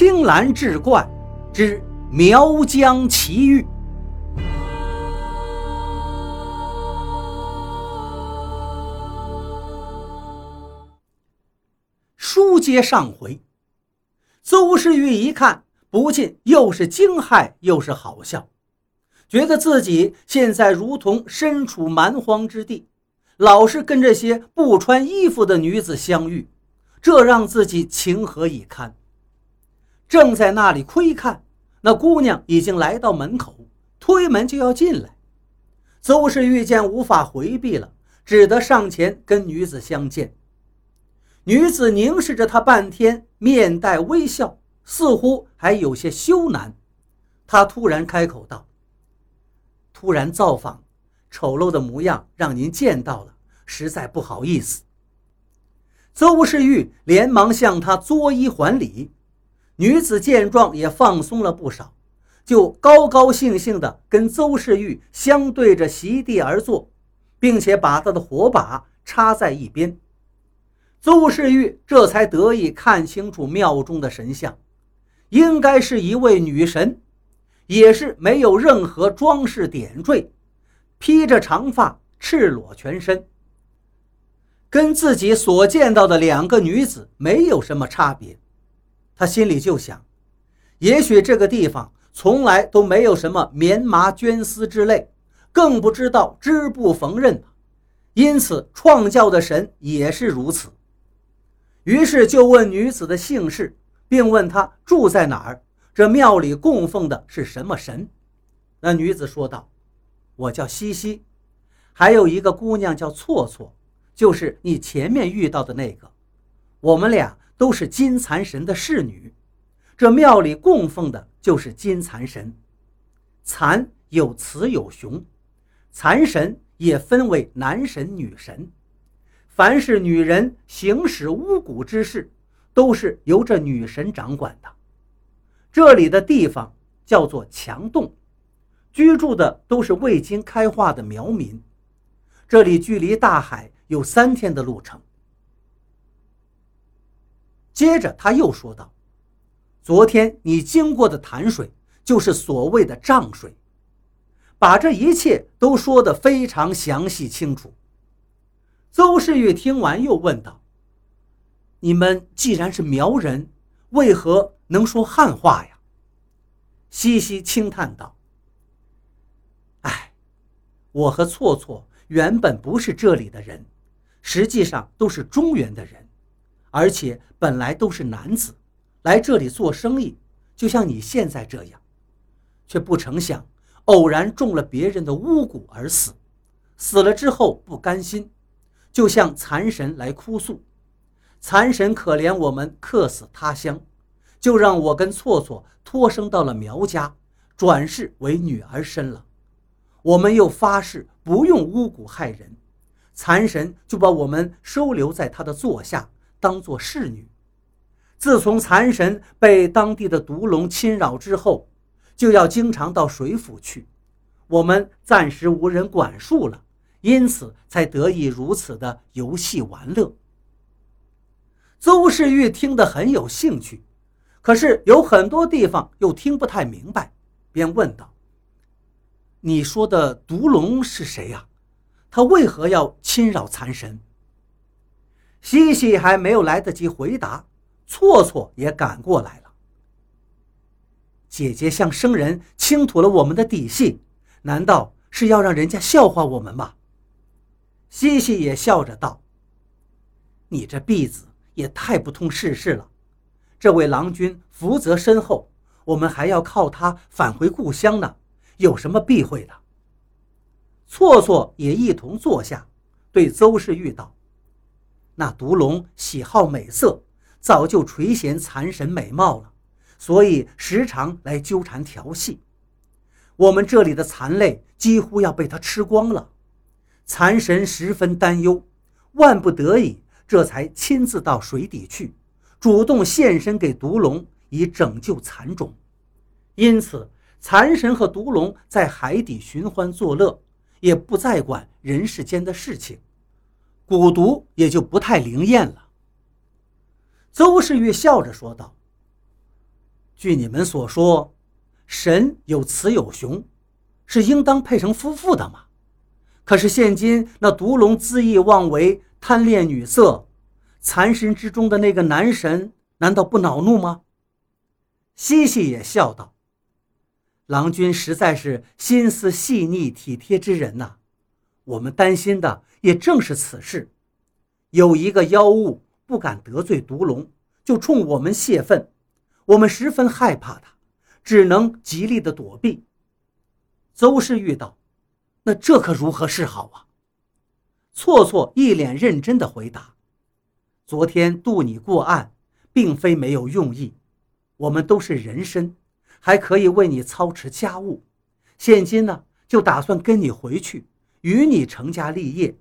青蓝志怪之苗疆奇遇。书接上回，邹世玉一看，不禁又是惊骇又是好笑，觉得自己现在如同身处蛮荒之地，老是跟这些不穿衣服的女子相遇，这让自己情何以堪。正在那里窥看，那姑娘已经来到门口，推门就要进来。邹氏遇见无法回避了，只得上前跟女子相见。女子凝视着他半天，面带微笑，似乎还有些羞赧。他突然开口道：“突然造访，丑陋的模样让您见到了，实在不好意思。”邹世玉连忙向他作揖还礼。女子见状也放松了不少，就高高兴兴地跟邹世玉相对着席地而坐，并且把他的火把插在一边。邹世玉这才得以看清楚庙中的神像，应该是一位女神，也是没有任何装饰点缀，披着长发，赤裸全身，跟自己所见到的两个女子没有什么差别。他心里就想，也许这个地方从来都没有什么棉麻绢丝之类，更不知道织布缝纫因此创教的神也是如此。于是就问女子的姓氏，并问她住在哪儿，这庙里供奉的是什么神。那女子说道：“我叫西西，还有一个姑娘叫错错，就是你前面遇到的那个，我们俩。”都是金蚕神的侍女，这庙里供奉的就是金蚕神。蚕有雌有雄，蚕神也分为男神女神。凡是女人行使巫蛊之事，都是由这女神掌管的。这里的地方叫做墙洞，居住的都是未经开化的苗民。这里距离大海有三天的路程。接着他又说道：“昨天你经过的潭水，就是所谓的涨水。”把这一切都说得非常详细清楚。邹世玉听完又问道：“你们既然是苗人，为何能说汉话呀？”西西轻叹道：“哎，我和错错原本不是这里的人，实际上都是中原的人。”而且本来都是男子，来这里做生意，就像你现在这样，却不成想偶然中了别人的巫蛊而死。死了之后不甘心，就向残神来哭诉。残神可怜我们客死他乡，就让我跟错错托生到了苗家，转世为女儿身了。我们又发誓不用巫蛊害人，残神就把我们收留在他的座下。当做侍女。自从蚕神被当地的毒龙侵扰之后，就要经常到水府去。我们暂时无人管束了，因此才得以如此的游戏玩乐。邹世玉听得很有兴趣，可是有很多地方又听不太明白，便问道：“你说的毒龙是谁呀？他为何要侵扰蚕神？”西西还没有来得及回答，错错也赶过来了。姐姐向生人倾吐了我们的底细，难道是要让人家笑话我们吗？西西也笑着道：“你这婢子也太不通世事了。这位郎君福泽深厚，我们还要靠他返回故乡呢，有什么避讳的？”错错也一同坐下，对邹氏玉道。那毒龙喜好美色，早就垂涎蚕神美貌了，所以时常来纠缠调戏。我们这里的蚕类几乎要被他吃光了，蚕神十分担忧，万不得已，这才亲自到水底去，主动献身给毒龙，以拯救蚕种。因此，蚕神和毒龙在海底寻欢作乐，也不再管人世间的事情。蛊毒也就不太灵验了。邹世玉笑着说道：“据你们所说，神有雌有雄，是应当配成夫妇的嘛？可是现今那毒龙恣意妄为，贪恋女色，残神之中的那个男神，难道不恼怒吗？西西也笑道：“郎君实在是心思细腻体贴之人呐，我们担心的也正是此事。有一个妖物不敢得罪毒龙，就冲我们泄愤。”我们十分害怕他，只能极力的躲避。邹氏遇到：“那这可如何是好啊？”错错一脸认真的回答：“昨天渡你过岸，并非没有用意。我们都是人身，还可以为你操持家务。现今呢，就打算跟你回去，与你成家立业。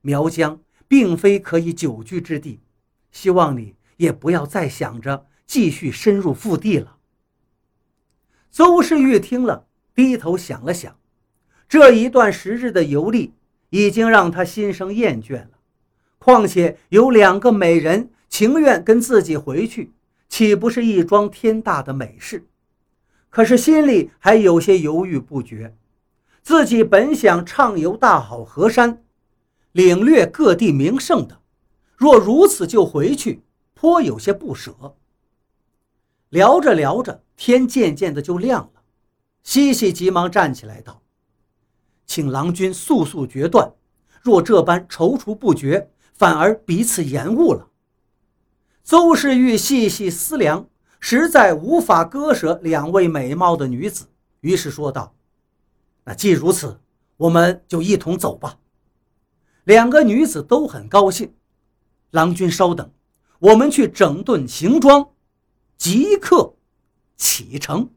苗疆并非可以久居之地，希望你也不要再想着。”继续深入腹地了。邹世玉听了，低头想了想，这一段时日的游历已经让他心生厌倦了。况且有两个美人情愿跟自己回去，岂不是一桩天大的美事？可是心里还有些犹豫不决。自己本想畅游大好河山，领略各地名胜的，若如此就回去，颇有些不舍。聊着聊着，天渐渐的就亮了。西西急忙站起来道：“请郎君速速决断，若这般踌躇不决，反而彼此延误了。”邹世玉细细思量，实在无法割舍两位美貌的女子，于是说道：“那既如此，我们就一同走吧。”两个女子都很高兴。郎君稍等，我们去整顿行装。即刻启程。